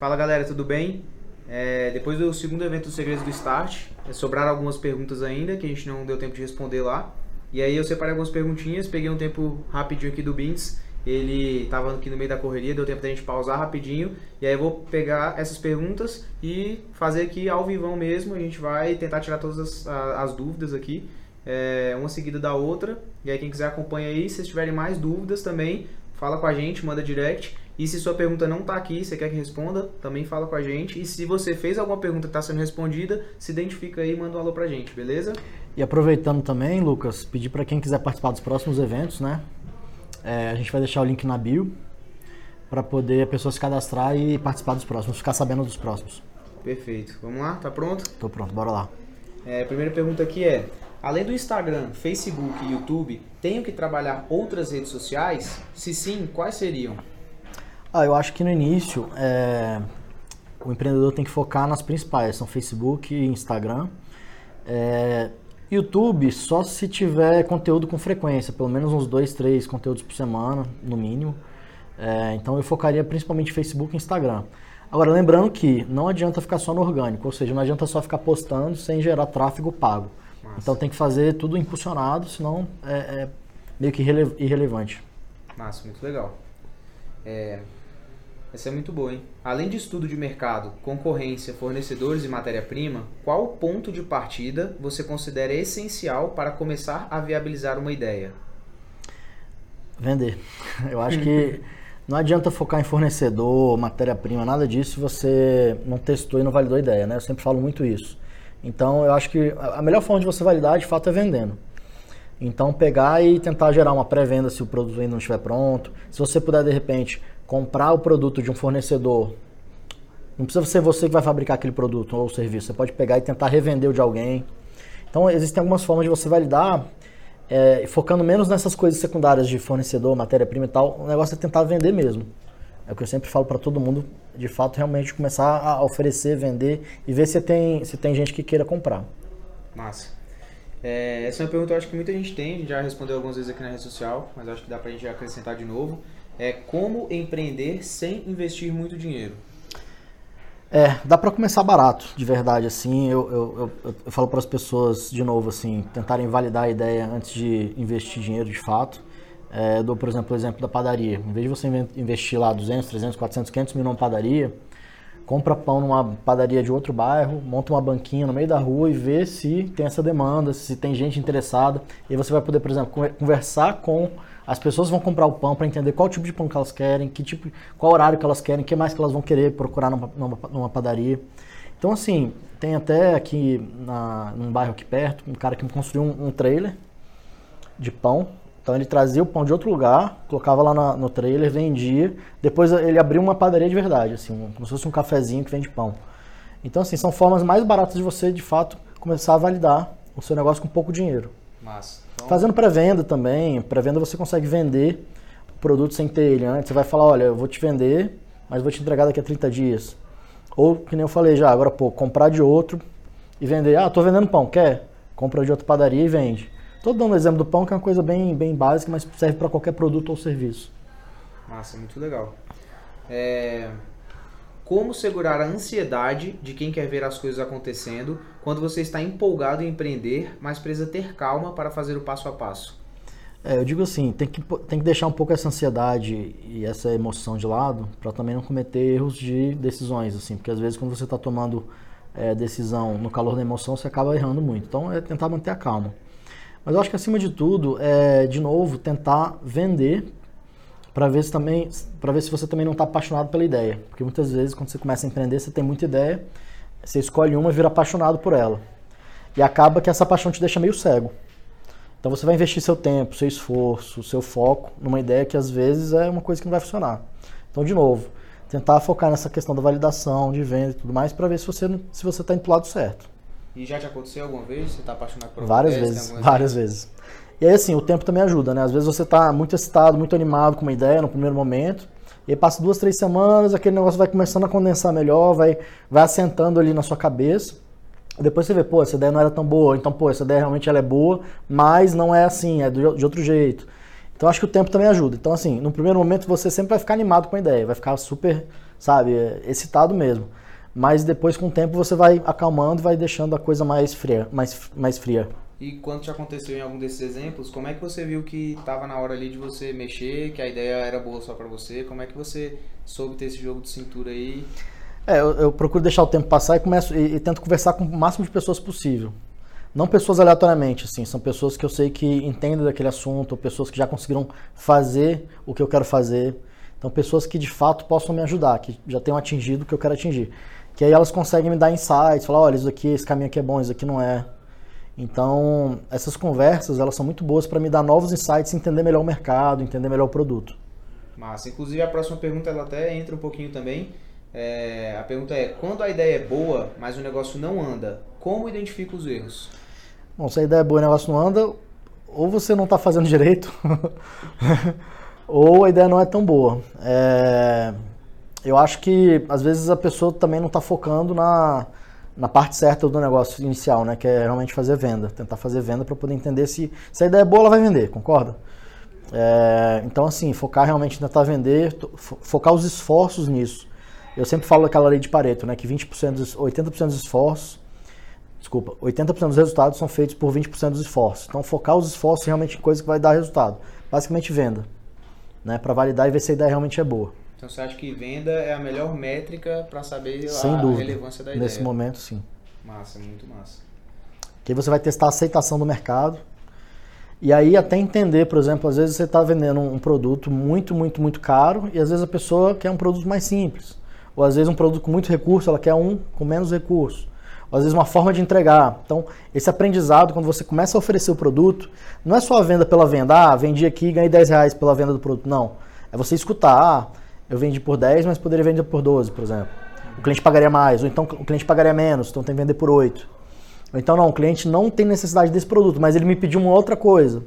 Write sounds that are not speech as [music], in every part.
Fala galera, tudo bem? É, depois do segundo evento dos Segredos do Start, é, sobraram algumas perguntas ainda que a gente não deu tempo de responder lá. E aí eu separei algumas perguntinhas, peguei um tempo rapidinho aqui do Bins. Ele estava aqui no meio da correria, deu tempo da gente pausar rapidinho. E aí eu vou pegar essas perguntas e fazer aqui ao vivão mesmo. A gente vai tentar tirar todas as, as dúvidas aqui, é, uma seguida da outra. E aí quem quiser acompanha aí, se tiverem mais dúvidas também, fala com a gente, manda direct. E se sua pergunta não está aqui, você quer que responda, também fala com a gente. E se você fez alguma pergunta que está sendo respondida, se identifica aí e manda um alô pra gente, beleza? E aproveitando também, Lucas, pedir para quem quiser participar dos próximos eventos, né? É, a gente vai deixar o link na bio para poder a pessoa se cadastrar e participar dos próximos, ficar sabendo dos próximos. Perfeito. Vamos lá? Tá pronto? Tô pronto, bora lá. É, a primeira pergunta aqui é: além do Instagram, Facebook e YouTube, tenho que trabalhar outras redes sociais? Se sim, quais seriam? Ah, eu acho que no início é, o empreendedor tem que focar nas principais, são Facebook e Instagram. É, YouTube só se tiver conteúdo com frequência, pelo menos uns dois, três conteúdos por semana, no mínimo. É, então eu focaria principalmente Facebook e Instagram. Agora, lembrando que não adianta ficar só no orgânico, ou seja, não adianta só ficar postando sem gerar tráfego pago. Então tem que fazer tudo impulsionado, senão é, é meio que irrelevante. Massa, muito legal. É, essa é muito boa, hein? Além de estudo de mercado, concorrência, fornecedores e matéria-prima, qual ponto de partida você considera essencial para começar a viabilizar uma ideia? Vender. [laughs] Eu acho que não adianta focar em fornecedor, matéria-prima, nada disso se você não testou e não validou a ideia, né? Eu sempre falo muito isso. Então, eu acho que a melhor forma de você validar, de fato, é vendendo. Então, pegar e tentar gerar uma pré-venda se o produto ainda não estiver pronto. Se você puder, de repente, comprar o produto de um fornecedor, não precisa ser você que vai fabricar aquele produto ou serviço. Você pode pegar e tentar revender de alguém. Então, existem algumas formas de você validar, é, focando menos nessas coisas secundárias de fornecedor, matéria-prima e tal. O negócio é tentar vender mesmo. É o que eu sempre falo para todo mundo, de fato, realmente começar a oferecer, vender e ver se tem, se tem gente que queira comprar. Massa. É, essa é uma pergunta que eu acho que muita gente tem, a já respondeu algumas vezes aqui na rede social, mas acho que dá pra gente acrescentar de novo é como empreender sem investir muito dinheiro. É, dá para começar barato, de verdade, assim, eu, eu, eu, eu falo para as pessoas, de novo, assim, tentarem validar a ideia antes de investir dinheiro de fato. É, dou, por exemplo, o exemplo da padaria. Em vez de você investir lá 200, 300, 400, 500 mil numa padaria, compra pão numa padaria de outro bairro, monta uma banquinha no meio da rua e vê se tem essa demanda, se tem gente interessada. E você vai poder, por exemplo, conversar com as pessoas vão comprar o pão para entender qual tipo de pão que elas querem, que tipo, qual horário que elas querem, o que mais que elas vão querer procurar numa, numa, numa padaria. Então, assim, tem até aqui na, num bairro aqui perto, um cara que construiu um, um trailer de pão. Então ele trazia o pão de outro lugar, colocava lá na, no trailer, vendia. Depois ele abriu uma padaria de verdade, assim, como se fosse um cafezinho que vende pão. Então, assim, são formas mais baratas de você, de fato, começar a validar o seu negócio com pouco dinheiro. Massa. Então... Fazendo pré-venda também. Pré-venda você consegue vender o produto sem ter ele antes. Você vai falar, olha, eu vou te vender, mas vou te entregar daqui a 30 dias. Ou, que nem eu falei já, agora pouco, comprar de outro e vender. Ah, tô vendendo pão, quer? Compra de outra padaria e vende. Tô dando o exemplo do pão, que é uma coisa bem, bem básica, mas serve para qualquer produto ou serviço. Massa, muito legal. É... Como segurar a ansiedade de quem quer ver as coisas acontecendo quando você está empolgado em empreender, mas precisa ter calma para fazer o passo a passo? É, eu digo assim, tem que, tem que deixar um pouco essa ansiedade e essa emoção de lado para também não cometer erros de decisões, assim, porque às vezes quando você está tomando é, decisão no calor da emoção, você acaba errando muito. Então é tentar manter a calma. Mas eu acho que acima de tudo, é, de novo, tentar vender para ver se também para ver se você também não está apaixonado pela ideia, porque muitas vezes quando você começa a empreender você tem muita ideia, você escolhe uma e vira apaixonado por ela e acaba que essa paixão te deixa meio cego. Então você vai investir seu tempo, seu esforço, seu foco numa ideia que às vezes é uma coisa que não vai funcionar. Então de novo, tentar focar nessa questão da validação, de venda e tudo mais para ver se você se você está indo pro lado certo. E já te aconteceu alguma vez? Você está apaixonado por Várias vezes, várias vezes. E aí, assim, o tempo também ajuda, né? Às vezes você está muito excitado, muito animado com uma ideia no primeiro momento, e aí passa duas, três semanas, aquele negócio vai começando a condensar melhor, vai, vai assentando ali na sua cabeça. Depois você vê, pô, essa ideia não era tão boa, então, pô, essa ideia realmente ela é boa, mas não é assim, é de outro jeito. Então acho que o tempo também ajuda. Então, assim, no primeiro momento você sempre vai ficar animado com a ideia, vai ficar super sabe? Excitado mesmo. Mas depois, com o tempo, você vai acalmando vai deixando a coisa mais fria. Mais, mais fria. E quando te aconteceu em algum desses exemplos, como é que você viu que estava na hora ali de você mexer, que a ideia era boa só para você? Como é que você soube ter esse jogo de cintura aí? É, eu, eu procuro deixar o tempo passar e começo e, e, tento conversar com o máximo de pessoas possível. Não pessoas aleatoriamente, assim, são pessoas que eu sei que entendem daquele assunto, pessoas que já conseguiram fazer o que eu quero fazer. Então, pessoas que de fato possam me ajudar, que já tenham atingido o que eu quero atingir. Que aí elas conseguem me dar insights, falar, olha, isso aqui, esse caminho aqui é bom, isso aqui não é. Então, essas conversas, elas são muito boas para me dar novos insights, entender melhor o mercado, entender melhor o produto. Massa. Inclusive, a próxima pergunta, ela até entra um pouquinho também. É, a pergunta é, quando a ideia é boa, mas o negócio não anda, como identifica os erros? Bom, se a ideia é boa e o negócio não anda, ou você não está fazendo [laughs] direito, ou a ideia não é tão boa. É, eu acho que, às vezes, a pessoa também não está focando na na parte certa do negócio inicial, né? Que é realmente fazer venda, tentar fazer venda para poder entender se, se a ideia é boa, ela vai vender, concorda? É, então, assim, focar realmente em tentar vender, focar os esforços nisso. Eu sempre falo daquela lei de Pareto, né? Que 20% dos, 80% dos esforços, desculpa, 80% dos resultados são feitos por 20% dos esforços. Então, focar os esforços realmente em coisa que vai dar resultado. Basicamente, venda, né? Para validar e ver se a ideia realmente é boa. Então você acha que venda é a melhor métrica para saber Sem a dúvida. relevância da ideia? Nesse momento, sim. Massa, muito massa. Que você vai testar a aceitação do mercado. E aí até entender, por exemplo, às vezes você está vendendo um produto muito, muito, muito caro e às vezes a pessoa quer um produto mais simples. Ou às vezes um produto com muito recurso, ela quer um com menos recurso. Ou às vezes uma forma de entregar. Então, esse aprendizado, quando você começa a oferecer o produto, não é só a venda pela venda. Ah, vendi aqui e ganhei 10 reais pela venda do produto. Não. É você escutar. Ah, eu vendi por 10, mas poderia vender por 12, por exemplo. O cliente pagaria mais, ou então o cliente pagaria menos, então tem que vender por 8. Ou então não, o cliente não tem necessidade desse produto, mas ele me pediu uma outra coisa.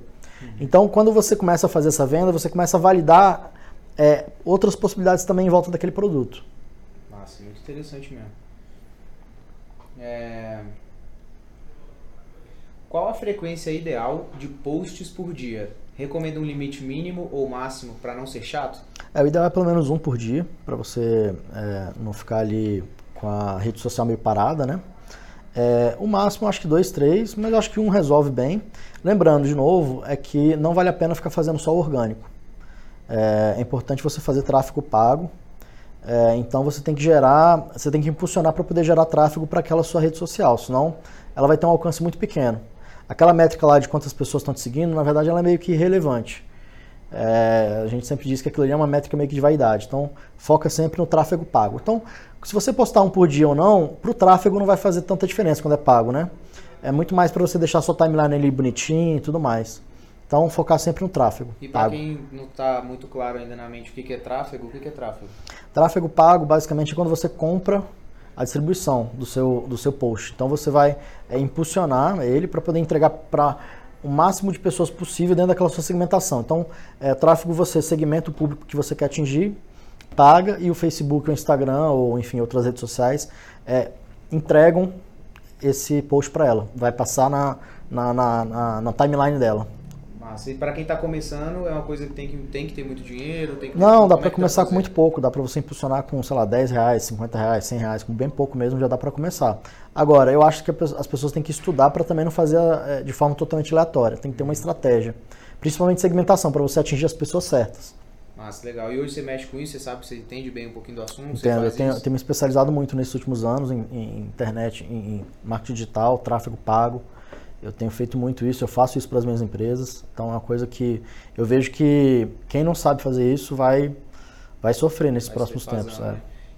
Então, quando você começa a fazer essa venda, você começa a validar é, outras possibilidades também em volta daquele produto. Nossa, muito interessante mesmo. É... Qual a frequência ideal de posts por dia? Recomenda um limite mínimo ou máximo para não ser chato? É, o ideal é pelo menos um por dia, para você é, não ficar ali com a rede social meio parada, né? É, o máximo acho que dois, três, mas acho que um resolve bem. Lembrando, de novo, é que não vale a pena ficar fazendo só orgânico. É, é importante você fazer tráfego pago. É, então você tem que gerar, você tem que impulsionar para poder gerar tráfego para aquela sua rede social, senão ela vai ter um alcance muito pequeno. Aquela métrica lá de quantas pessoas estão te seguindo, na verdade, ela é meio que irrelevante. É, a gente sempre diz que aquilo ali é uma métrica meio que de vaidade. Então, foca sempre no tráfego pago. Então, se você postar um por dia ou não, para o tráfego não vai fazer tanta diferença quando é pago, né? É muito mais para você deixar sua timeline ali bonitinho e tudo mais. Então, focar sempre no tráfego. E para quem não está muito claro ainda na mente o que é tráfego, o que é tráfego? Tráfego pago, basicamente, é quando você compra a distribuição do seu, do seu post. Então, você vai é, impulsionar ele para poder entregar para o máximo de pessoas possível dentro daquela sua segmentação. Então, é, tráfego você segmenta o público que você quer atingir, paga e o Facebook, o Instagram ou enfim outras redes sociais é, entregam esse post para ela. Vai passar na, na, na, na, na timeline dela. Massa. E para quem está começando, é uma coisa que tem que, tem que ter muito dinheiro? Tem que Não, dá para é começar com muito pouco. Dá para você impulsionar com, sei lá, 10 reais, 50 reais, 100 reais, com bem pouco mesmo já dá para começar. Agora, eu acho que as pessoas têm que estudar para também não fazer eh, de forma totalmente aleatória. Tem que ter uma estratégia. Principalmente segmentação, para você atingir as pessoas certas. Massa, legal. E hoje você mexe com isso? Você sabe, você entende bem um pouquinho do assunto? Entendo. Eu tenho, tenho, me especializado muito nesses últimos anos em, em internet, em, em marketing digital, tráfego pago. Eu tenho feito muito isso, eu faço isso para as minhas empresas. Então é uma coisa que eu vejo que quem não sabe fazer isso vai, vai sofrer nesses vai próximos tempos. Né?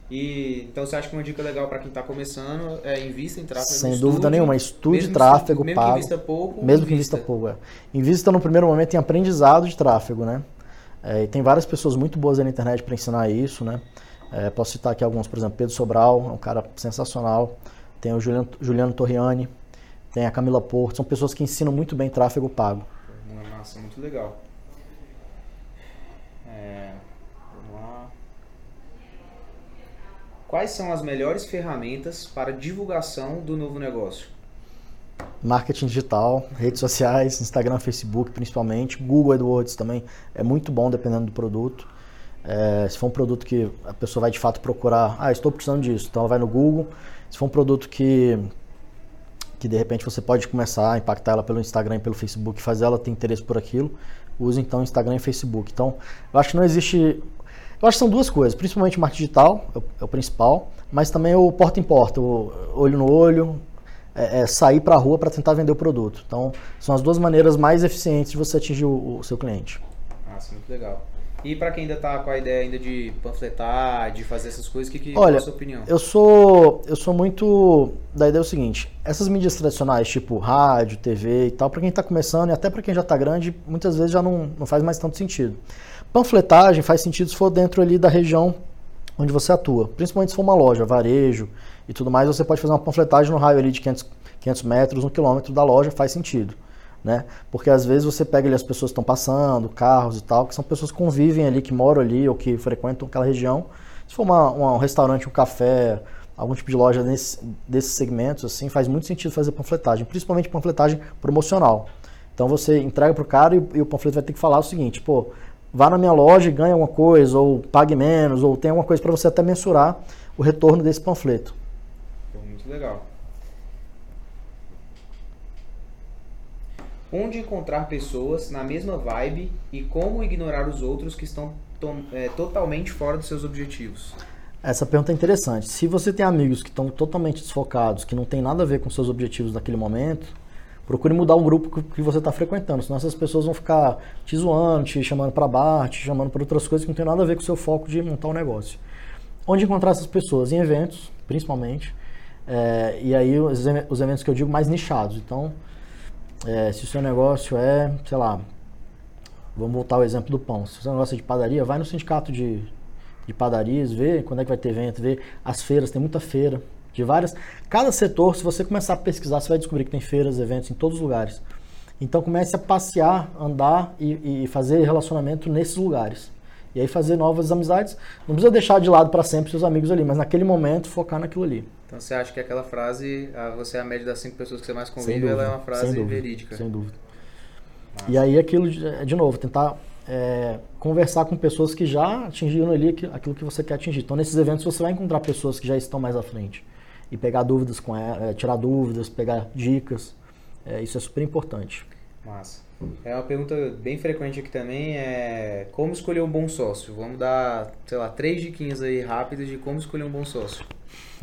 E, então você acha que uma dica legal para quem está começando é invista em tráfego? Sem dúvida estude, nenhuma, estude tráfego mesmo pago. Mesmo que invista pouco. Mesmo que invista pouco, é. Invista no primeiro momento em aprendizado de tráfego, né? É, e tem várias pessoas muito boas aí na internet para ensinar isso, né? É, posso citar aqui alguns, por exemplo, Pedro Sobral, é um cara sensacional. Tem o Juliano, Juliano Torriani, tem a Camila Porto, são pessoas que ensinam muito bem tráfego pago. Uma massa, muito legal. É, vamos lá. Quais são as melhores ferramentas para divulgação do novo negócio? Marketing digital, redes sociais, Instagram, Facebook principalmente, Google AdWords também é muito bom dependendo do produto. É, se for um produto que a pessoa vai de fato procurar, ah, estou precisando disso, então ela vai no Google. Se for um produto que que de repente você pode começar a impactar ela pelo Instagram e pelo Facebook, fazer ela ter interesse por aquilo, use então Instagram e Facebook. Então, eu acho que não existe. Eu acho que são duas coisas, principalmente o marketing digital, é o, é o principal, mas também o porta em porta, o olho no olho, é, é sair para a rua para tentar vender o produto. Então, são as duas maneiras mais eficientes de você atingir o, o seu cliente. Nossa, muito legal. E para quem ainda está com a ideia ainda de panfletar, de fazer essas coisas, que, que Olha, é a sua opinião? Eu sou, eu sou muito da ideia é o seguinte, essas mídias tradicionais, tipo rádio, TV e tal, para quem está começando e até para quem já está grande, muitas vezes já não, não faz mais tanto sentido. Panfletagem faz sentido se for dentro ali da região onde você atua, principalmente se for uma loja, varejo e tudo mais, você pode fazer uma panfletagem no raio ali de 500, 500 metros, um quilômetro da loja, faz sentido né? Porque às vezes você pega ali as pessoas que estão passando, carros e tal, que são pessoas que convivem ali, que moram ali ou que frequentam aquela região. Se for uma, uma, um restaurante, um café, algum tipo de loja nesse, desses segmentos, assim, faz muito sentido fazer panfletagem, principalmente panfletagem promocional. Então você entrega para o cara e, e, o panfleto vai ter que falar o seguinte, pô, vá na minha loja e ganhe alguma coisa, ou pague menos, ou tem alguma coisa para você até mensurar o retorno desse panfleto. Muito legal. Onde encontrar pessoas na mesma vibe e como ignorar os outros que estão é, totalmente fora dos seus objetivos? Essa pergunta é interessante. Se você tem amigos que estão totalmente desfocados, que não tem nada a ver com seus objetivos naquele momento, procure mudar o grupo que você está frequentando, senão essas pessoas vão ficar te zoando, te chamando para bar, te chamando para outras coisas que não tem nada a ver com o seu foco de montar um negócio. Onde encontrar essas pessoas? Em eventos, principalmente. É, e aí os eventos que eu digo mais nichados. Então, é, se o seu negócio é, sei lá, vamos voltar ao exemplo do pão. Se o seu negócio é de padaria, vai no sindicato de, de padarias, vê quando é que vai ter evento, vê as feiras, tem muita feira de várias. Cada setor, se você começar a pesquisar, você vai descobrir que tem feiras, eventos em todos os lugares. Então comece a passear, andar e, e fazer relacionamento nesses lugares. E aí fazer novas amizades. Não precisa deixar de lado para sempre seus amigos ali, mas naquele momento focar naquilo ali. Então você acha que aquela frase, você é a média das cinco pessoas que você mais convive, dúvida, ela é uma frase sem dúvida, verídica. Sem dúvida. Nossa. E aí aquilo, de novo, tentar é, conversar com pessoas que já atingiram ali aquilo que você quer atingir. Então nesses eventos você vai encontrar pessoas que já estão mais à frente. E pegar dúvidas com ela, é, tirar dúvidas, pegar dicas. É, isso é super importante. Massa. É uma pergunta bem frequente aqui também, é como escolher um bom sócio? Vamos dar, sei lá, três diquinhas aí rápidas de como escolher um bom sócio.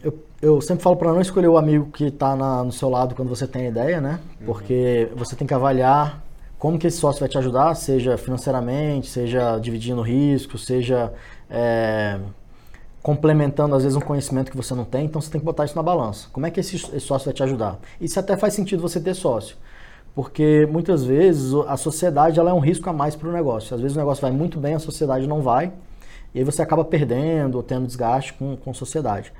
Eu, eu sempre falo para não escolher o amigo que está no seu lado quando você tem ideia, né? Uhum. Porque você tem que avaliar como que esse sócio vai te ajudar, seja financeiramente, seja dividindo risco, seja é, complementando às vezes um conhecimento que você não tem. Então você tem que botar isso na balança. Como é que esse, esse sócio vai te ajudar? Isso até faz sentido você ter sócio porque muitas vezes a sociedade ela é um risco a mais para o negócio. Às vezes o negócio vai muito bem, a sociedade não vai, e aí você acaba perdendo ou tendo desgaste com, com a sociedade.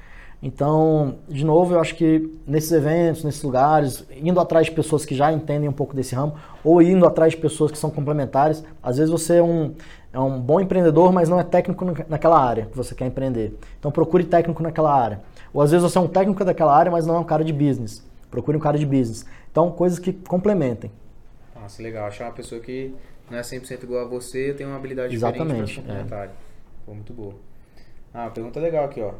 Então, de novo, eu acho que nesses eventos, nesses lugares, indo atrás de pessoas que já entendem um pouco desse ramo, ou indo atrás de pessoas que são complementares, às vezes você é um, é um bom empreendedor, mas não é técnico naquela área que você quer empreender. Então procure técnico naquela área. Ou às vezes você é um técnico daquela área, mas não é um cara de business. Procure um cara de business. Então, coisas que complementem. Nossa, legal. Achar uma pessoa que não é 100% igual a você, tem uma habilidade Exatamente, diferente para complementar. É. muito boa. Ah, pergunta legal aqui, ó.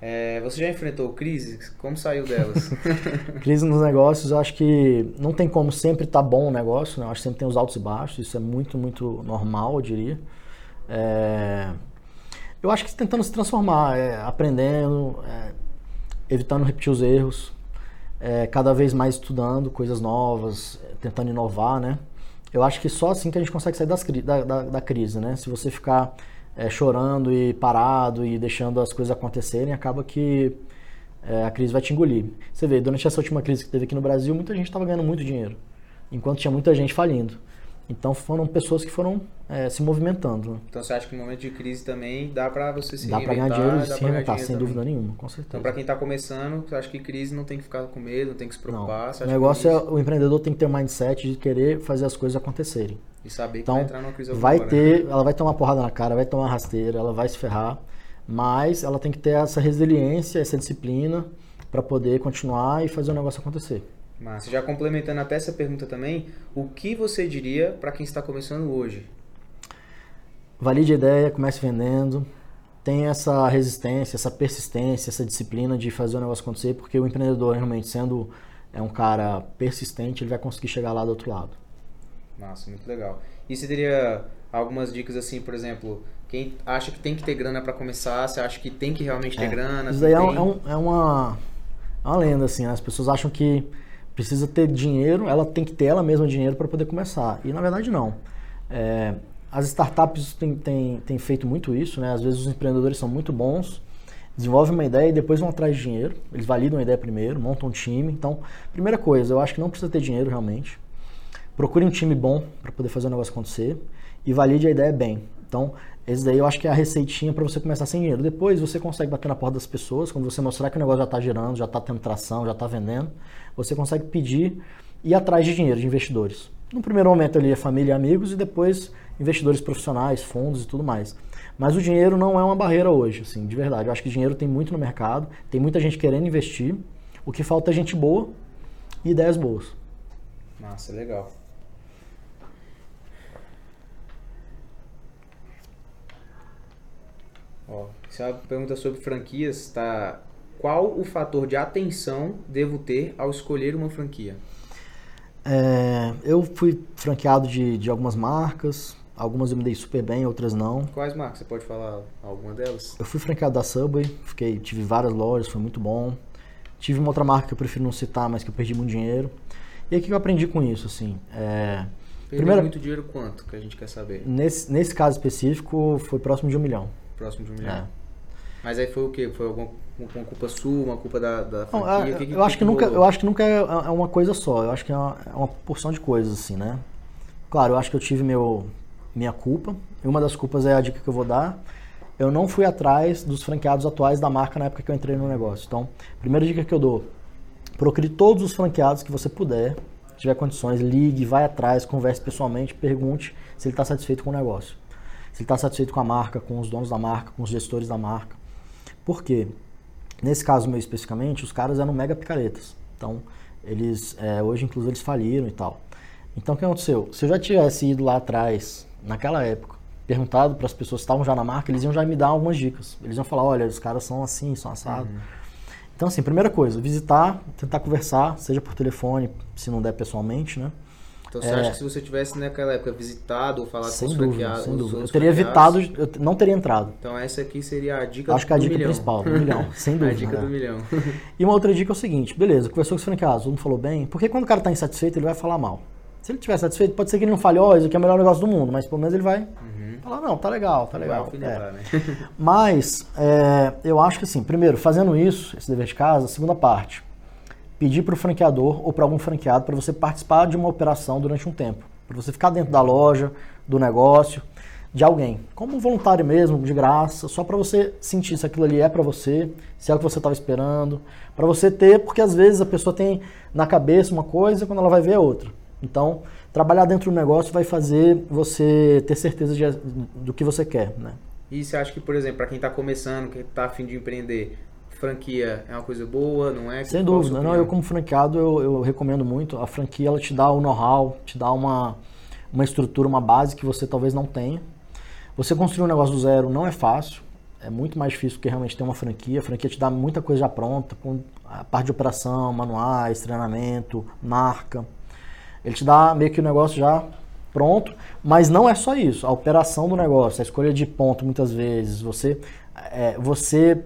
É, você já enfrentou crises? Como saiu delas? [laughs] crise nos negócios, eu acho que não tem como sempre estar tá bom o negócio, né? Eu acho que sempre tem os altos e baixos, isso é muito, muito normal, eu diria. É... Eu acho que tentando se transformar, é, aprendendo, é, evitando repetir os erros, é, cada vez mais estudando coisas novas, tentando inovar, né? Eu acho que só assim que a gente consegue sair das, da, da, da crise, né? Se você ficar é, chorando e parado e deixando as coisas acontecerem, acaba que é, a crise vai te engolir. Você vê, durante essa última crise que teve aqui no Brasil, muita gente estava ganhando muito dinheiro, enquanto tinha muita gente falindo. Então foram pessoas que foram é, se movimentando. Né? Então você acha que no momento de crise também dá para você se dá reinventar? Dá para ganhar dinheiro e se reinventar, sem dúvida nenhuma, com certeza. Então para quem está começando, você acha que crise não tem que ficar com medo, não tem que se preocupar? Não. O negócio é, o empreendedor tem que ter um mindset de querer fazer as coisas acontecerem. E saber então, que vai entrar numa crise vai né? ter, né? ela vai tomar porrada na cara, vai tomar rasteira, ela vai se ferrar, mas ela tem que ter essa resiliência, essa disciplina para poder continuar e fazer o negócio acontecer. Mas já complementando até essa pergunta também, o que você diria para quem está começando hoje? valide a ideia, comece vendendo, tenha essa resistência, essa persistência, essa disciplina de fazer o negócio acontecer, porque o empreendedor realmente sendo é um cara persistente, ele vai conseguir chegar lá do outro lado. Nossa, muito legal. E você teria algumas dicas assim, por exemplo, quem acha que tem que ter grana para começar, você acha que tem que realmente ter É, grana? Isso daí é, tem... é um- é uma, é uma lenda, assim, né? as pessoas acham que precisa ter dinheiro, ela tem que ter ela mesma dinheiro para poder começar. E na verdade não. É, as startups têm, têm, têm feito muito isso, né? Às vezes os empreendedores são muito bons, desenvolvem uma ideia e depois vão atrás de dinheiro. Eles validam a ideia primeiro, montam um time. Então, primeira coisa, eu acho que não precisa ter dinheiro realmente. Procure um time bom para poder fazer o negócio acontecer e valide a ideia bem. Então, esse daí eu acho que é a receitinha para você começar sem dinheiro. Depois você consegue bater na porta das pessoas, quando você mostrar que o negócio já está girando, já está tendo tração, já está vendendo, você consegue pedir e ir atrás de dinheiro, de investidores. No primeiro momento ali é família e amigos e depois investidores profissionais, fundos e tudo mais. Mas o dinheiro não é uma barreira hoje, assim, de verdade. Eu acho que dinheiro tem muito no mercado, tem muita gente querendo investir. O que falta é gente boa e ideias boas. Massa, legal. Ó, isso é uma pergunta sobre franquias, tá? Qual o fator de atenção devo ter ao escolher uma franquia? É, eu fui franqueado de, de algumas marcas, algumas eu me dei super bem, outras não. Quais marcas? Você pode falar alguma delas? Eu fui franqueado da Subway, fiquei, tive várias lojas, foi muito bom. Tive uma outra marca que eu prefiro não citar, mas que eu perdi muito dinheiro. E o que eu aprendi com isso, assim? É, Perdeu Primeira- muito dinheiro quanto que a gente quer saber? nesse, nesse caso específico, foi próximo de um milhão. Próximo de um milhão. É. Mas aí foi o quê? Foi alguma uma culpa sua, uma culpa da, da Não, franquia? é, O que que- eu acho que nunca, rolou? eu acho que nunca é é uma coisa só. Eu acho que é uma, é uma porção de coisas assim, né? Claro, eu acho que eu tive meu minha culpa. E uma das culpas é a dica que eu vou dar. Eu não fui atrás dos franqueados atuais da marca na época que eu entrei no negócio. Então, primeira dica que eu dou: procure todos os franqueados que você puder, se tiver condições, ligue, vai atrás, converse pessoalmente, pergunte se ele está satisfeito com o negócio. Se ele está satisfeito com a marca, com os donos da marca, com os gestores da marca. Por quê? Nesse caso meu especificamente, os caras eram mega picaretas. Então, eles, é, hoje inclusive eles faliram e tal. Então, o que aconteceu? Se eu já tivesse ido lá atrás, naquela época, perguntado para as pessoas que estavam já na marca, eles iam já me dar algumas dicas. Eles iam falar, olha, os caras são assim, são assados. Então, assim, primeira coisa, visitar, tentar conversar, seja por telefone, se não der pessoalmente, né? Então você É. acha que se você tivesse naquela época visitado ou falado Sem com os dúvida, franqueados, sem dúvida. Eu teria evitado, eu não teria entrado. Então essa aqui seria a dica Acho que é a do dica milhão. principal, do milhão, [laughs] sem a dúvida, dica né? do milhão. E uma outra dica é o seguinte, beleza, conversou com os franqueados, mundo falou bem, porque quando o cara está insatisfeito, ele vai falar mal. Se ele estiver satisfeito, pode ser que ele não fale, ó, isso aqui é o melhor negócio do mundo, mas pelo menos ele vai falar, não, tá legal, tá legal. É. né? Mas é, eu acho que assim, primeiro, fazendo isso, esse dever de casa, segunda parte, pedir para o franqueador ou para algum franqueado para você participar de uma operação durante um tempo, para você ficar dentro da loja, do negócio, de alguém, como um voluntário mesmo, de graça, só para você sentir se aquilo ali é para você, se é o que você estava esperando, para você ter, porque às vezes a pessoa tem na cabeça uma coisa quando ela vai ver é outra. Então, trabalhar dentro do negócio vai fazer você ter certeza de- do que você quer, né? E você acha que, por exemplo, para quem tá começando, quem tá afim de empreender, franquia é uma coisa boa, não é? Sem Qual dúvida. Não, eu como franqueado, eu, eu recomendo muito. A franquia, ela te dá o know-how, te dá uma, uma estrutura, uma base que você talvez não tenha. Você construir um negócio do zero não é fácil. É muito mais difícil que realmente ter uma franquia. A franquia te dá muita coisa já pronta, com a parte de operação, manuais, treinamento, marca. Ele te dá meio que o negócio já pronto, mas não é só isso. A operação do negócio, a escolha de ponto muitas vezes, você, é, você,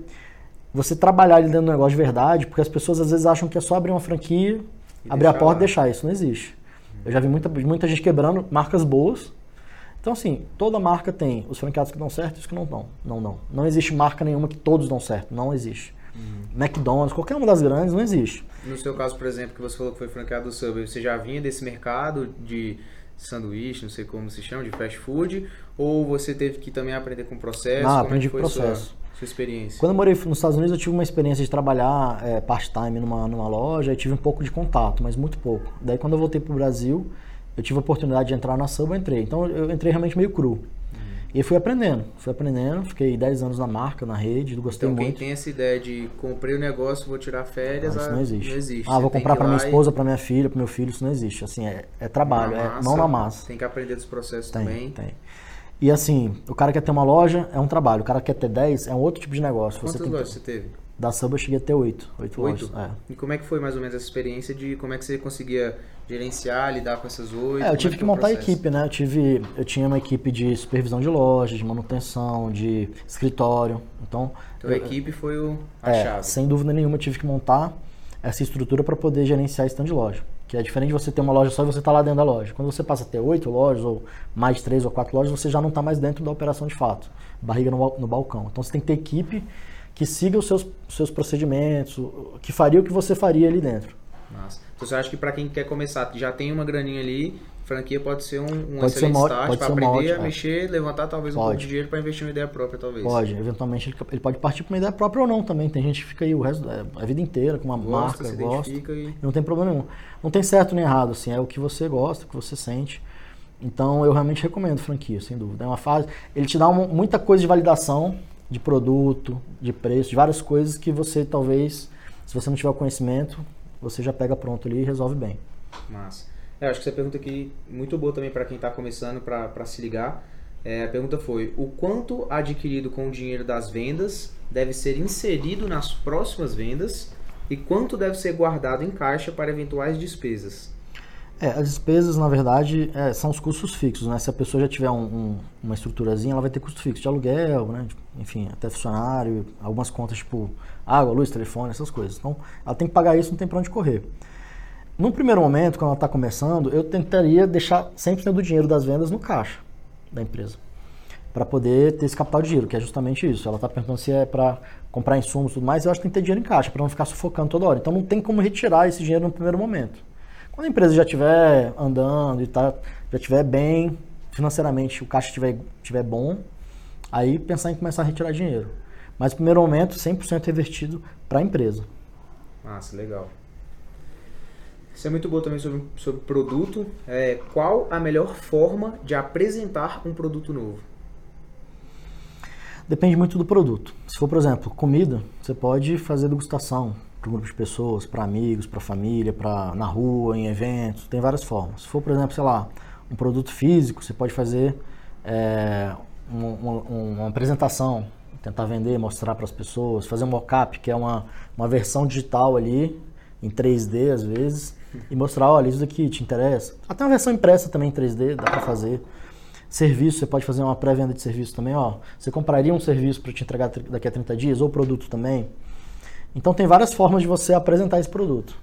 você trabalhar ali dentro do negócio de verdade, porque as pessoas às vezes acham que é só abrir uma franquia, E abrir a porta lá. e deixar. Isso não existe. Eu já vi muita, muita gente quebrando marcas boas. Então, assim, toda marca tem os franqueados que dão certo e os que não dão. Não dão. Não existe marca nenhuma que todos dão certo. Não existe. McDonald's, qualquer uma das grandes, não existe. No seu caso, por exemplo, que você falou que foi franqueado do Subway, você já vinha desse mercado de sanduíche, não sei como se chama, de fast food, ou você teve que também aprender com o processo? Ah, Como aprendi é com o processo. Sua, sua experiência? Quando eu morei nos Estados Unidos, eu tive uma experiência de trabalhar é, part-time numa, numa loja e tive um pouco de contato, mas muito pouco. Daí, quando eu voltei pro Brasil, eu tive a oportunidade de entrar na eu entrei. Então, eu entrei realmente meio cru. E aí fui aprendendo, fui aprendendo, fiquei 10 anos na marca, na rede, gostei Então, quem muito. tem essa ideia de comprei o negócio, vou tirar férias, Não, isso ah, não existe. Não existe. Ah, Você vou comprar para minha lá e esposa, para minha filha, para meu filho, isso não existe. Assim, é, é trabalho, é mão na massa. Tem que aprender dos processos Tem, também. tem. E assim, o cara quer ter uma loja, é um trabalho. O cara quer ter 10, é um outro tipo de negócio. Quantas você lojas que... você teve? Da Sub eu cheguei a ter 8. 8 Oito? lojas. É. E como é que foi mais ou menos essa experiência de como é que você conseguia gerenciar, lidar com essas oito? É, eu Como tive que que montar a equipe, né? Eu, tive, eu tinha uma equipe de supervisão de lojas, de manutenção, de escritório. Então, Então a eu- equipe foi o, a é, chave. sem dúvida nenhuma, eu tive que montar essa estrutura para poder gerenciar stand de loja. Que é diferente de você ter uma loja só e você estar lá dentro da loja. Quando você passa a ter oito lojas, ou mais três ou quatro lojas, você já não está mais dentro da operação de fato. Barriga no, no balcão. Então você tem que ter equipe que siga os seus, seus procedimentos, que faria o que você faria ali dentro. Então você acha que para quem quer começar, já tem uma graninha ali, franquia pode ser um, um Pode ser excelente uma- start pode para ser aprender ótima, a é. mexer, levantar talvez um Pode. pouco de dinheiro para investir em uma ideia própria, talvez. Pode, eventualmente ele, pode partir para uma ideia própria ou não também. Tem gente que fica aí o resto a vida inteira com uma Gosta, marca, se gosta. e... Não tem problema nenhum. Não tem certo nem errado, assim, é o que você gosta, o que você sente. Então eu realmente recomendo franquia, sem dúvida. É uma fase. Ele te dá uma- muita coisa de validação de produto, de preço, de várias coisas que você talvez, se você não tiver o conhecimento, você já pega pronto ali e resolve bem. Massa. É, acho que essa pergunta aqui muito boa também para quem está começando para se ligar. É, a pergunta foi: o quanto adquirido com o dinheiro das vendas deve ser inserido nas próximas vendas e quanto deve ser guardado em caixa para eventuais despesas? É, as despesas, na verdade, é, são os custos fixos, né? Se a pessoa já tiver um- um- uma estruturazinha, ela vai ter custo fixo de aluguel, né? De- Enfim, até funcionário, algumas contas tipo água, luz, telefone, essas coisas. Então, ela tem que pagar isso, não tem pra onde correr. No primeiro momento, quando ela está começando, eu tentaria deixar 100% do dinheiro das vendas no caixa da empresa. Para poder ter esse capital de giro, que é justamente isso. Ela está perguntando se é para comprar insumos e tudo mais, eu acho que tem que ter dinheiro em caixa, para não ficar sufocando toda hora. Então não tem como retirar esse dinheiro no primeiro momento. Quando a empresa já estiver andando e tá, já estiver bem financeiramente, o caixa estiver tiver bom, aí pensar em começar a retirar dinheiro. Mas no primeiro momento, 100% revertido para a empresa. Massa, legal. Isso é muito bom também sobre, sobre produto. É, qual a melhor forma de apresentar um produto novo? Depende muito do produto. Se for, por exemplo, comida, você pode fazer degustação para um grupo de pessoas, para amigos, para família, para na rua, em eventos, tem várias formas. Se for, por exemplo, sei lá, um produto físico, você pode fazer é, um- um- uma apresentação, tentar vender, mostrar para as pessoas, fazer um mock-up, que é uma, uma versão digital ali, em 3D às vezes, e mostrar, olha, isso daqui te interessa. Até uma versão impressa também em 3D, dá para fazer. Serviço, você pode fazer uma pré-venda de serviço também, ó. Você compraria um serviço para te entregar daqui a 30 dias, ou produto também. Então tem várias formas de você apresentar esse produto.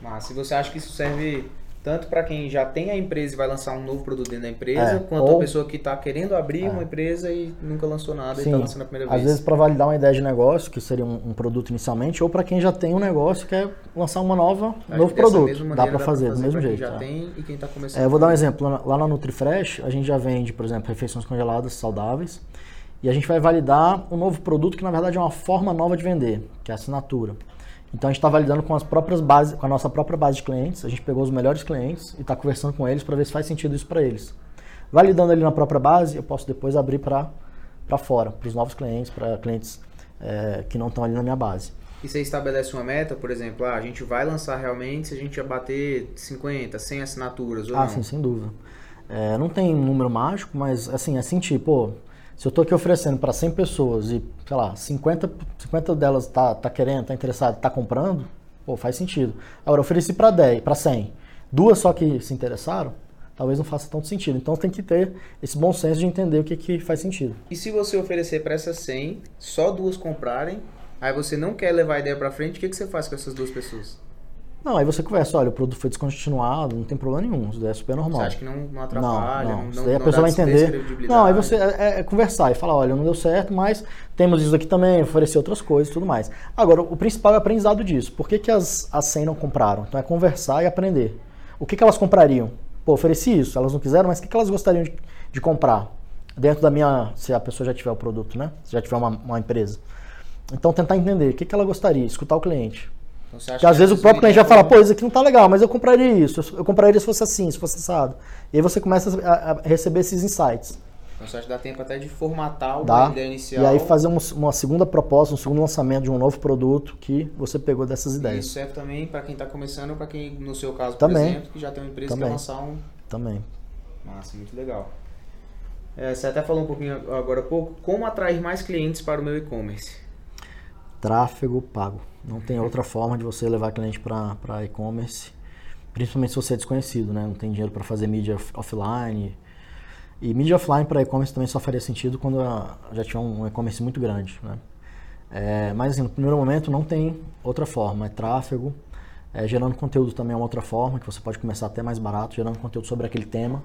Mas se você acha que isso serve tanto para quem já tem a empresa e vai lançar um novo produto dentro da empresa, É, quanto ou- a pessoa que está querendo abrir uma empresa e nunca lançou nada e está lançando a primeira às vez. vezes para validar uma ideia de negócio, que seria um, um produto inicialmente, ou para quem já tem um negócio e quer lançar uma nova, Acho um novo produto. Dá para fazer, do mesmo jeito. Quem já é. tem e quem está começando. É, eu vou dar um exemplo. Lá na- Lá na NutriFresh, a gente já vende, por exemplo, refeições congeladas saudáveis. E a gente vai validar um novo produto que, na verdade, é uma forma nova de vender, que é a assinatura. Então, a gente está validando com as próprias bases, com a nossa própria base de clientes. A gente pegou os melhores clientes e está conversando com eles para ver se faz sentido isso para eles. Validando ali na própria base, eu posso depois abrir para fora, para os novos clientes, para clientes é, que não estão ali na minha base. E você estabelece uma meta, por exemplo, ah, a gente vai lançar realmente se a gente já bater 50, 100 assinaturas ou Ah, não? sim, sem dúvida. É, não tem um número mágico, mas assim, é sentir, pô, se eu tô aqui oferecendo para 100 pessoas e, sei lá, 50, 50 delas tá, tá querendo, tá interessado, tá comprando, pô, faz sentido. Agora, eu ofereci para 10, para 100, duas só que se interessaram, talvez não faça tanto sentido. Então tem que ter esse bom senso de entender o que, que faz sentido. E se você oferecer para essas 100, só duas comprarem, aí você não quer levar a ideia para frente, o que, que você faz com essas duas pessoas? Não, aí você conversa, olha, o produto foi descontinuado, não tem problema nenhum, isso daí é super normal. Você acha que não, não atrapalha, não, não, Isso não, daí a pessoa vai entender. Não, aí você é, é conversar e falar, olha, não deu certo, mas temos isso aqui também, oferecer outras coisas e tudo mais. Agora, o principal é o aprendizado disso. Por que, que as, as 100 não compraram? Então é conversar e aprender. O que, que elas comprariam? Pô, ofereci isso, elas não quiseram, mas o que, que elas gostariam de, de comprar? Dentro da minha, se a pessoa já tiver o produto, né? Se já tiver uma, uma empresa. Então tentar entender o que, que ela gostaria, escutar o cliente. Então, Porque às que vezes o próprio cliente já fala, pô, isso aqui não tá legal, mas eu compraria isso, eu compraria se fosse assim, se fosse assado. E aí você começa a, a receber esses insights. Então você acha que dá tempo até de formatar uma ideia inicial. E aí fazer um- uma segunda proposta, um segundo lançamento de um novo produto que você pegou dessas E ideias. Isso serve também para quem está começando ou para quem, no seu caso, por Também. exemplo, que já tem uma empresa que Também. quer lançar um. Também. Massa, muito legal. É, você até falou um pouquinho agora há pouco. Como atrair mais clientes para o meu e-commerce? Tráfego pago. Não tem outra forma de você levar cliente para e-commerce, principalmente se você é desconhecido, né? Não tem dinheiro para fazer mídia offline. E mídia offline para e-commerce também só faria sentido quando já tinha um e-commerce muito grande, né? É, mas assim, no primeiro momento não tem outra forma, é tráfego, é, gerando conteúdo também é uma outra forma, que você pode começar até mais barato, gerando conteúdo sobre aquele tema.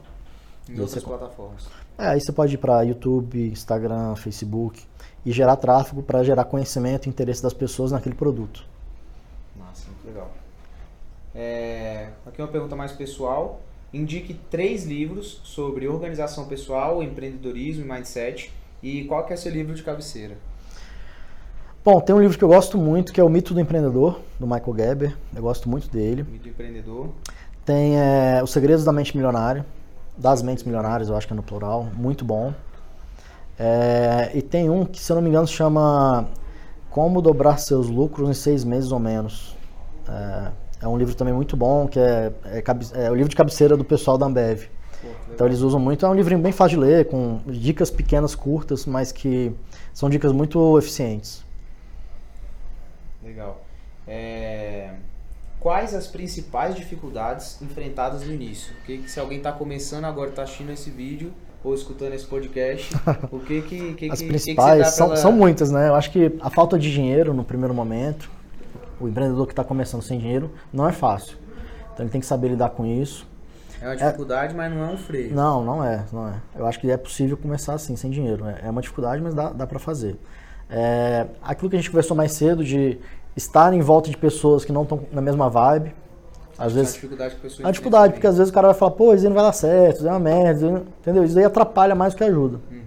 Em outras você... plataformas. É, aí você pode ir para YouTube, Instagram, Facebook e gerar tráfego para gerar conhecimento e interesse das pessoas naquele produto. Nossa, muito legal. É, aqui uma pergunta mais pessoal. Indique três livros sobre organização pessoal, empreendedorismo e mindset. E qual que é seu livro de cabeceira? Bom, tem um livro que eu gosto muito, que é O Mito do Empreendedor, do Michael Geber. Eu gosto muito dele. Mito do Empreendedor. Tem é, Os Segredos da Mente Milionária, das Mentes Milionárias, eu acho que é no plural. Muito bom. É, e tem um que, se eu não me engano, chama Como Dobrar Seus Lucros em Seis Meses ou Menos. É, é um livro também muito bom, que é, é, é o livro de cabeceira do pessoal da Ambev. Então eles usam muito, é um livrinho bem fácil de ler, com dicas pequenas, curtas, mas que são dicas muito eficientes. Legal. É... Quais as principais dificuldades enfrentadas no início? O que, que se alguém está começando agora, está assistindo esse vídeo ou escutando esse podcast, [laughs] o que que, que as que, principais que são, pela... são muitas, né? Eu acho que a falta de dinheiro no primeiro momento, o empreendedor que está começando sem dinheiro, não é fácil. Então ele tem que saber lidar com isso. É uma dificuldade, é... mas não é um freio. Não, não é, não é. Eu acho que é possível começar assim, sem dinheiro. É, é uma dificuldade, mas dá, dá para fazer. É, aquilo que a gente conversou mais cedo de estar em volta de pessoas que não estão na mesma vibe. Às vezes, a dificuldade que a pessoa A dificuldade, porque às vezes o cara vai falar, pô, isso aí não vai dar certo, isso aí é uma merda, entendeu? Isso aí atrapalha mais do que ajuda. Uhum.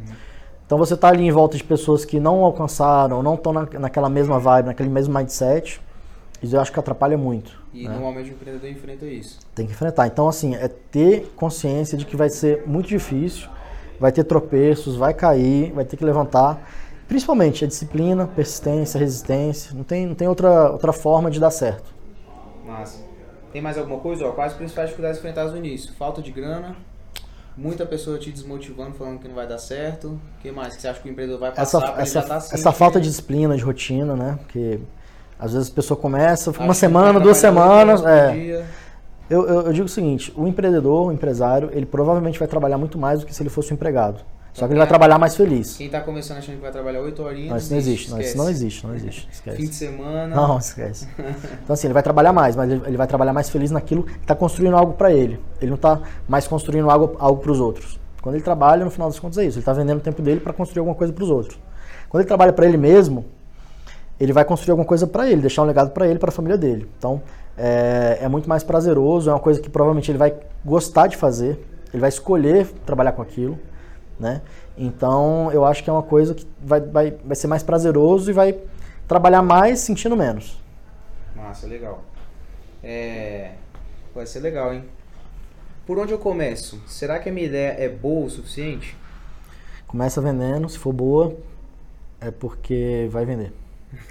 Então você está ali em volta de pessoas que não alcançaram, não estão na, naquela mesma vibe, naquele mesmo mindset, isso eu acho que atrapalha muito. E né? normalmente o empreendedor enfrenta isso. Tem que enfrentar. Então, assim, é ter consciência de que vai ser muito difícil, vai ter tropeços, vai cair, vai ter que levantar. Principalmente a disciplina, persistência, resistência. Não tem, não tem outra, outra forma de dar certo. Massa. Tem mais alguma coisa? Ó, quais as principais dificuldades enfrentadas no início? Falta de grana, muita pessoa te desmotivando, falando que não vai dar certo. O que mais que você acha que o empreendedor vai passar essa, essa, tá essa falta de disciplina, de rotina, né? Porque às vezes a pessoa começa, Acho uma semana, duas semanas. É. Eu, eu, eu, digo o seguinte: o empreendedor, o empresário, ele provavelmente vai trabalhar muito mais do que se ele fosse um empregado. Só que ele vai trabalhar mais feliz. Quem está começando achando que vai trabalhar 8 horinhas. Não, isso não existe. Não, isso não existe, não existe. Esquece. Fim de semana. Não, esquece. Então, assim, ele vai trabalhar mais, mas ele vai trabalhar mais feliz naquilo que está construindo algo para ele. Ele não está mais construindo algo, algo para os outros. Quando ele trabalha, no final das contas é isso. Ele está vendendo o tempo dele para construir alguma coisa para os outros. Quando ele trabalha para ele mesmo, ele vai construir alguma coisa para ele, deixar um legado para ele, para a família dele. Então, é, é muito mais prazeroso, é uma coisa que provavelmente ele vai gostar de fazer, ele vai escolher trabalhar com aquilo, né? Então, eu acho que é uma coisa que vai, vai, vai ser mais prazeroso e vai trabalhar mais sentindo menos. Massa, legal. É... Vai ser legal, hein? Por onde eu começo? Será que a minha ideia é boa o suficiente? Começa vendendo, se for boa, é porque vai vender. [laughs]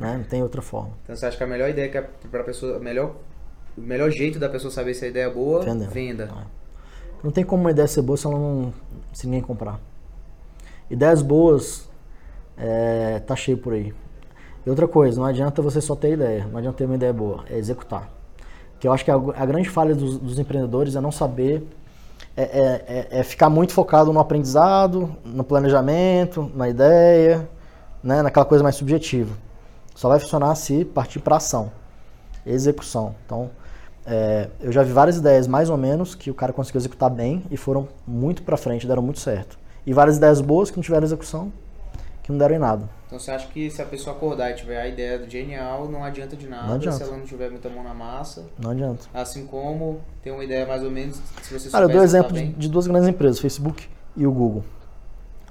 né? Não tem outra forma. Então você acha que a melhor ideia que é para pessoa, melhor, o melhor jeito da pessoa saber se a ideia é boa, Vendendo. venda. É. Não tem como uma ideia ser boa se ela não se ninguém comprar. Ideias boas é, tá cheio por aí. E outra coisa, não adianta você só ter ideia, não adianta ter uma ideia boa, é executar. Que eu acho que a, a grande falha dos, dos, empreendedores é não saber, é, é, é, é, ficar muito focado no aprendizado, no planejamento, na ideia, né, naquela coisa mais subjetiva. Só vai funcionar se partir para ação, execução. Então, é, eu já vi várias ideias mais ou menos que o cara conseguiu executar bem e foram muito para frente, deram muito certo. E várias ideias boas que não tiveram execução, que não deram em nada. Então você acha que se a pessoa acordar e tiver a ideia do genial, não adianta de nada adianta. se ela não tiver muita mão na massa? Não adianta. Assim como ter uma ideia mais ou menos, se você Cara, eu dou exemplo de, de duas grandes empresas, Facebook e o Google.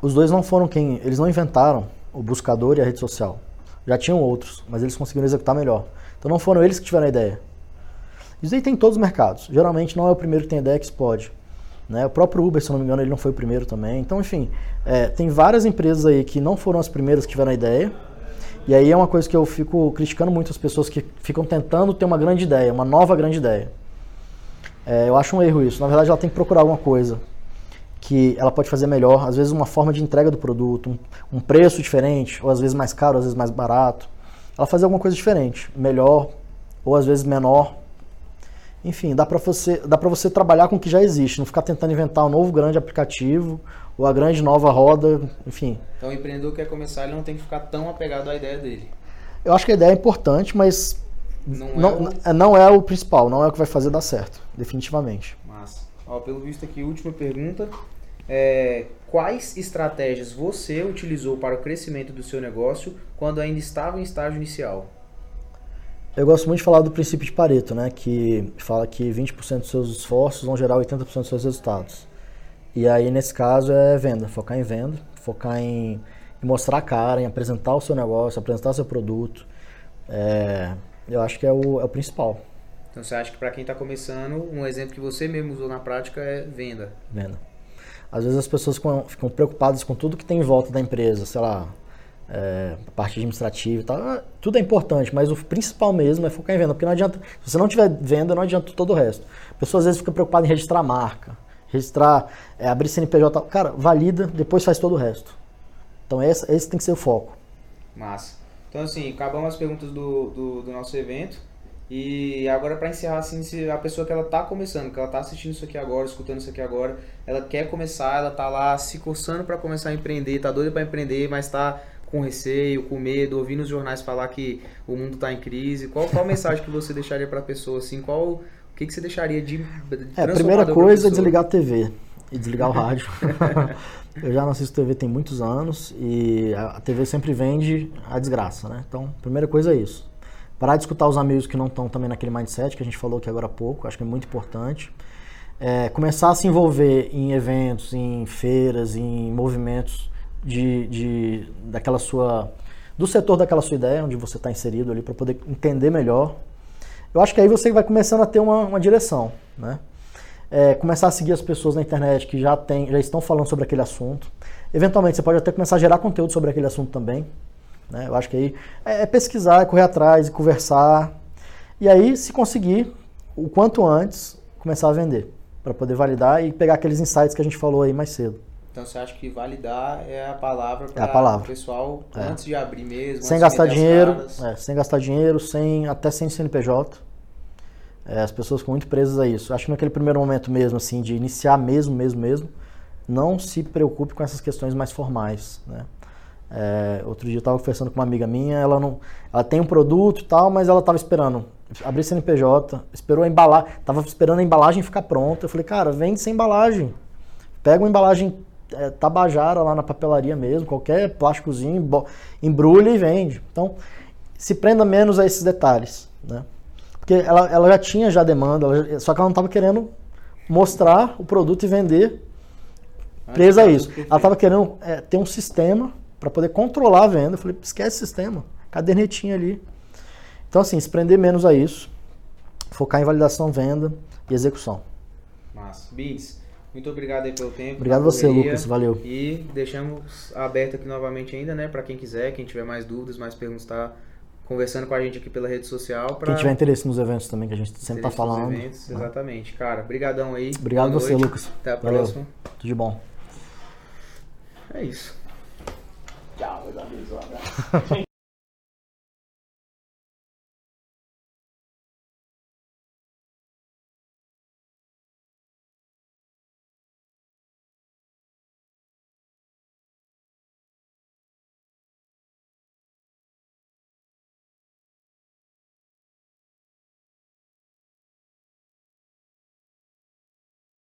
Os dois não foram quem. Eles não inventaram o buscador e a rede social. Já tinham outros, mas eles conseguiram executar melhor. Então não foram eles que tiveram a ideia. Isso aí tem em todos os mercados. Geralmente não é o primeiro que tem ideia que explode. Né? O próprio Uber, se não me engano, ele não foi o primeiro também. Então, enfim, é, tem várias empresas aí que não foram as primeiras que tiveram a ideia. E aí é uma coisa que eu fico criticando muito as pessoas que ficam tentando ter uma grande ideia, uma nova grande ideia. É, eu acho um erro isso. Na verdade, ela tem que procurar alguma coisa que ela pode fazer melhor, às vezes uma forma de entrega do produto, um, um preço diferente, ou às vezes mais caro, às vezes mais barato. Ela fazer alguma coisa diferente, melhor, ou às vezes menor. Enfim, dá para você, dá para você trabalhar com o que já existe, não ficar tentando inventar um novo grande aplicativo ou a grande nova roda, enfim. Então o empreendedor quer começar, ele não tem que ficar tão apegado à ideia dele. Eu acho que a ideia é importante, mas Não é não, o- é, não é o principal, não é o que vai fazer dar certo, definitivamente. Massa. Ó, pelo visto aqui, última pergunta. É, quais estratégias você utilizou para o crescimento do seu negócio quando ainda estava em estágio inicial? Eu gosto muito de falar do princípio de Pareto, né, que fala que 20% dos seus esforços vão gerar 80% dos seus resultados. E aí, nesse caso, é venda, focar em venda, focar em, em mostrar a cara, em apresentar o seu negócio, apresentar o seu produto. É, eu acho que é o, é o principal, Então você acha que para quem está começando, um exemplo que você mesmo usou na prática é venda. venda. Às vezes as pessoas ficam, ficam preocupadas com tudo que tem em volta da empresa, sei lá, é, a parte administrativa e tal. Ah, Tudo é importante, mas o principal mesmo é focar em venda, porque não adianta, se você não tiver venda, não adianta todo o resto. A pessoa às vezes fica preocupada em registrar a marca, registrar, é, abrir CNPJ, cara, valida, depois faz todo o resto. Então esse, esse tem que ser o foco. Massa. Então assim, acabamos as perguntas do, do, do nosso evento. E agora para encerrar, assim, se a pessoa que ela tá começando, que ela tá assistindo isso aqui agora, escutando isso aqui agora, ela quer começar, ela tá lá se coçando para começar a empreender, tá doida para empreender, mas tá com receio, com medo, ouvindo os jornais falar que o mundo tá em crise. Qual, qual mensagem que você deixaria para a pessoa assim? Qual o que, que você deixaria de, É, a primeira coisa é desligar a TV e desligar o rádio. [laughs] eu já não assisto TV tem muitos anos e a TV sempre vende a desgraça, né? Então, a primeira coisa é isso. Parar de escutar os amigos que não estão também naquele mindset que a gente falou aqui agora há pouco, acho que é muito importante. É, começar a se envolver em eventos, em feiras, em movimentos de, de daquela sua do setor daquela sua ideia, onde você está inserido ali, para poder entender melhor. Eu acho que aí você vai começando a ter uma, uma direção, né? É, começar a seguir as pessoas na internet que já, tem, já estão falando sobre aquele assunto. Eventualmente, você pode até começar a gerar conteúdo sobre aquele assunto também. Né? Eu acho que aí é, é pesquisar, é correr atrás, e conversar. E aí, se conseguir, o quanto antes, começar a vender. Para poder validar e pegar aqueles insights que a gente falou aí mais cedo. Então você acha que validar é a palavra É para o pessoal É. antes de abrir mesmo, sem gastar dinheiro, é, sem gastar dinheiro, sem, até sem CNPJ. É, as pessoas ficam muito presas a isso. Acho que naquele primeiro momento mesmo, assim, de iniciar mesmo, mesmo, mesmo, não se preocupe com essas questões mais formais, né? É, outro dia eu estava conversando com uma amiga minha, ela não, ela tem um produto e tal, mas ela estava esperando abrir CNPJ, esperou a embalagem, estava esperando a embalagem ficar pronta. Eu falei, cara, vende sem embalagem, pega uma embalagem é, tabajara lá na papelaria mesmo, qualquer plásticozinho, embrulha e vende. Então, se prenda menos a esses detalhes, né? Porque ela, ela já tinha já demanda, ela só que ela não estava querendo mostrar o produto e vender Antes presa a tá isso. Ela estava querendo é, ter um sistema para poder controlar a venda. Eu falei, esquece o sistema, cadernetinha ali. Então, assim, se prender menos a isso, focar em validação, venda e execução. Massa. Beats, muito obrigado aí pelo tempo. Obrigado você, correria. Lucas. Valeu. E deixamos aberto aqui novamente ainda, né? Para quem quiser, quem tiver mais dúvidas, mais perguntas, tá conversando com a gente aqui pela rede social. Pra Quem tiver interesse nos eventos também, que a gente sempre nos falando. eventos, né? exatamente. Cara, brigadão aí. Obrigado Boa você, noite. Lucas. Até a Valeu. próxima. Tudo de bom. É isso. Tchau, meus amigos. [laughs] Um abraço.